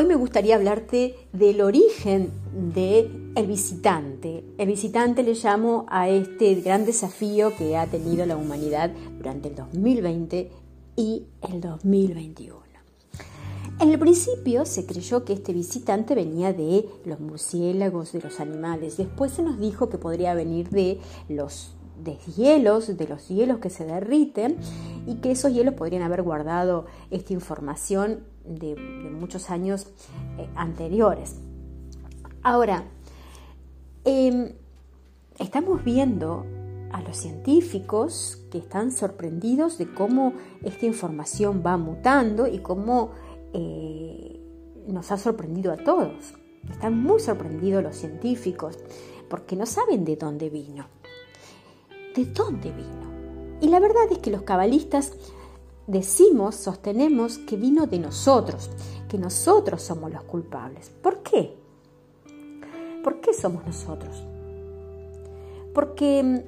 Hoy me gustaría hablarte del origen del el visitante. El visitante le llamo a este gran desafío que ha tenido la humanidad durante el 2020 y el 2021. En el principio se creyó que este visitante venía de los murciélagos, de los animales. Después se nos dijo que podría venir de los deshielos, de los hielos que se derriten y que esos hielos podrían haber guardado esta información de, muchos años eh, anteriores. Ahora, em, estamos viendo a los científicos que están sorprendidos de cómo esta información va mutando y cómo eh, nos ha sorprendido a todos. Están muy sorprendidos los científicos porque no saben de dónde vino. ¿De dónde vino? Y la verdad es que los cabalistas decimos, sostenemos que vino de nosotros, que nosotros somos los culpables. ¿Por qué? ¿Por qué somos nosotros? Porque mm,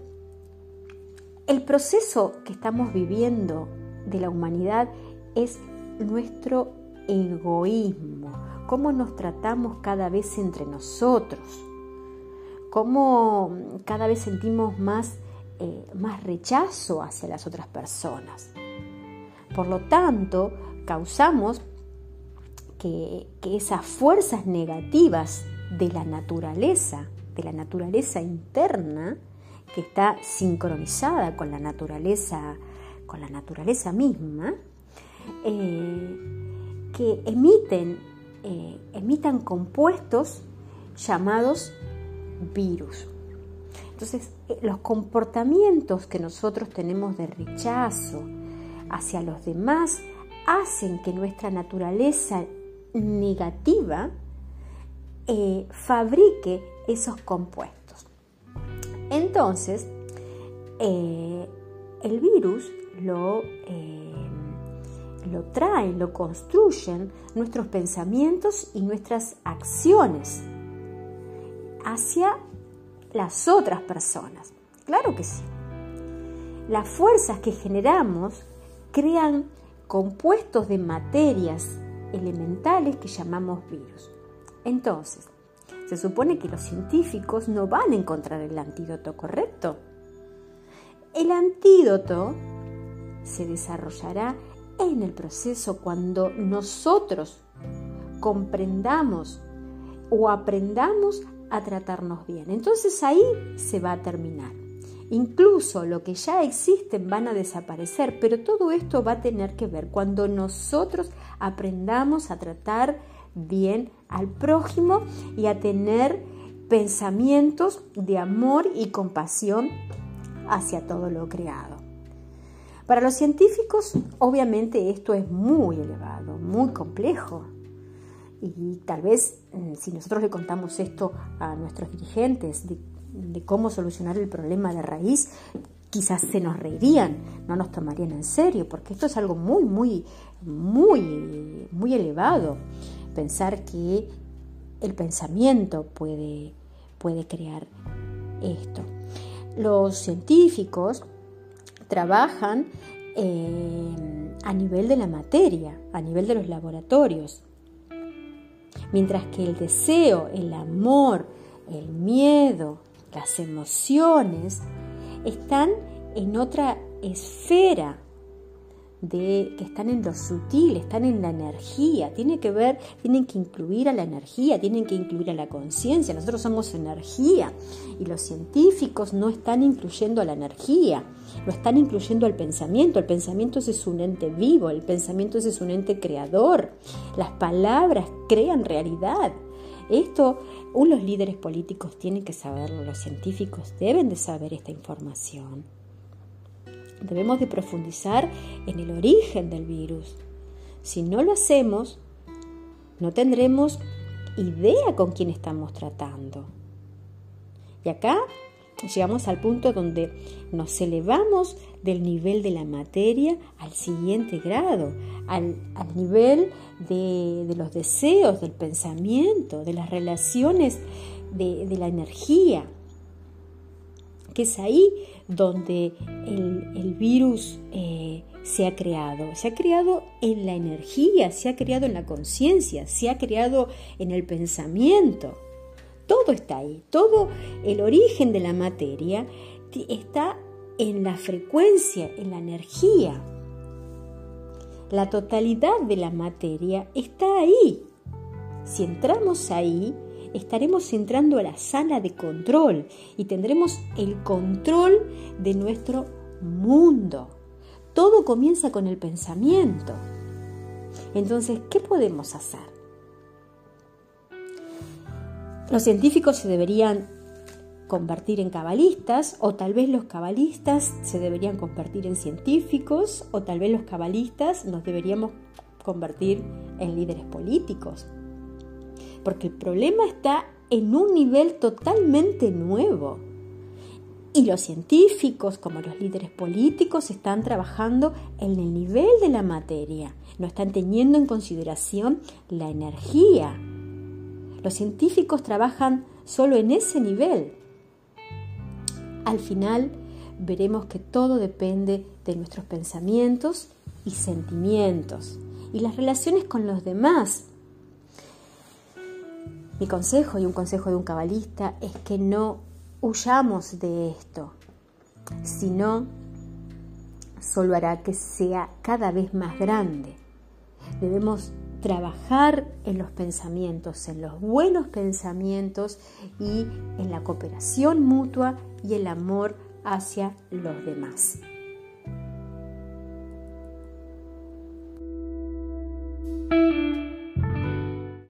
el proceso que estamos viviendo de la humanidad es nuestro egoísmo, cómo nos tratamos cada vez entre nosotros, cómo cada vez sentimos más, eh, más rechazo hacia las otras personas. Por lo tanto, causamos que, esas fuerzas negativas de la naturaleza, de la naturaleza interna, que está sincronizada con la naturaleza, con la naturaleza misma, eh, que emiten, eh, emitan compuestos llamados virus. Entonces, eh, los comportamientos que nosotros tenemos de rechazo hacia los demás hacen que nuestra naturaleza negativa eh, fabrique esos compuestos. Entonces, el virus lo lo traen, lo construyen nuestros pensamientos y nuestras acciones hacia las otras personas. Claro que sí. Las fuerzas que generamos crean compuestos de materias elementales que llamamos virus. Entonces, se supone que los científicos no van a encontrar el antídoto correcto. El antídoto se desarrollará en el proceso cuando nosotros comprendamos o aprendamos a tratarnos bien. Entonces ahí se va a terminar. Incluso lo que ya existen van a desaparecer, pero todo esto va a tener que ver cuando nosotros aprendamos a tratar bien al prójimo y a tener pensamientos de amor y compasión hacia todo lo creado. Para los científicos, obviamente, esto es muy elevado, muy complejo. Y tal vez mm, si nosotros le contamos esto a nuestros dirigentes de, cómo solucionar el problema de raíz, quizás se nos reirían, no nos tomarían en serio, porque esto es algo muy, muy, muy, muy elevado. Pensar que el pensamiento puede, puede crear esto. Los científicos trabajan eh, a nivel de la materia, a nivel de los laboratorios. Mientras que el deseo, el amor, el miedo, las emociones están en otra esfera de que están en lo sutil, están en la energía, tiene que ver, tienen que incluir a la energía, tienen que incluir a la conciencia. Nosotros somos energía y los científicos no están incluyendo a la energía, lo están incluyendo al pensamiento. El pensamiento es un ente vivo, el pensamiento es un ente creador. Las palabras crean realidad. Esto los líderes políticos tienen que saberlo, los científicos deben de saber esta información. Debemos de profundizar en el origen del virus. Si no lo hacemos, no tendremos idea con quién estamos tratando. Y acá llegamos al punto donde nos elevamos del nivel de la materia al siguiente grado, al, nivel de, los deseos, del pensamiento, de las relaciones, de la energía. que es ahí donde el, virus eh, se ha creado. Se ha creado en la energía, se ha creado en la conciencia, se ha creado en el pensamiento. Todo está ahí, todo el origen de la materia está en la frecuencia, en la energía. La totalidad de la materia está ahí. Si entramos ahí, estaremos entrando a la sala de control y tendremos el control de nuestro mundo. Todo comienza con el pensamiento. Entonces, ¿qué podemos hacer? Los científicos se deberían convertir en cabalistas o tal vez los cabalistas se deberían convertir en científicos o tal vez los cabalistas nos deberíamos convertir en líderes políticos. Porque el problema está en un nivel totalmente nuevo. Y los científicos, como los líderes políticos, están trabajando en el nivel de la materia, no están teniendo en consideración la energía. Los científicos trabajan solo en ese nivel, al final veremos que todo depende de nuestros pensamientos y sentimientos y las relaciones con los demás. Mi consejo y un consejo de un cabalista es que no huyamos de esto, sino solo hará que sea cada vez más grande. Debemos trabajar en los pensamientos, en los buenos pensamientos y en la cooperación mutua y el amor hacia los demás.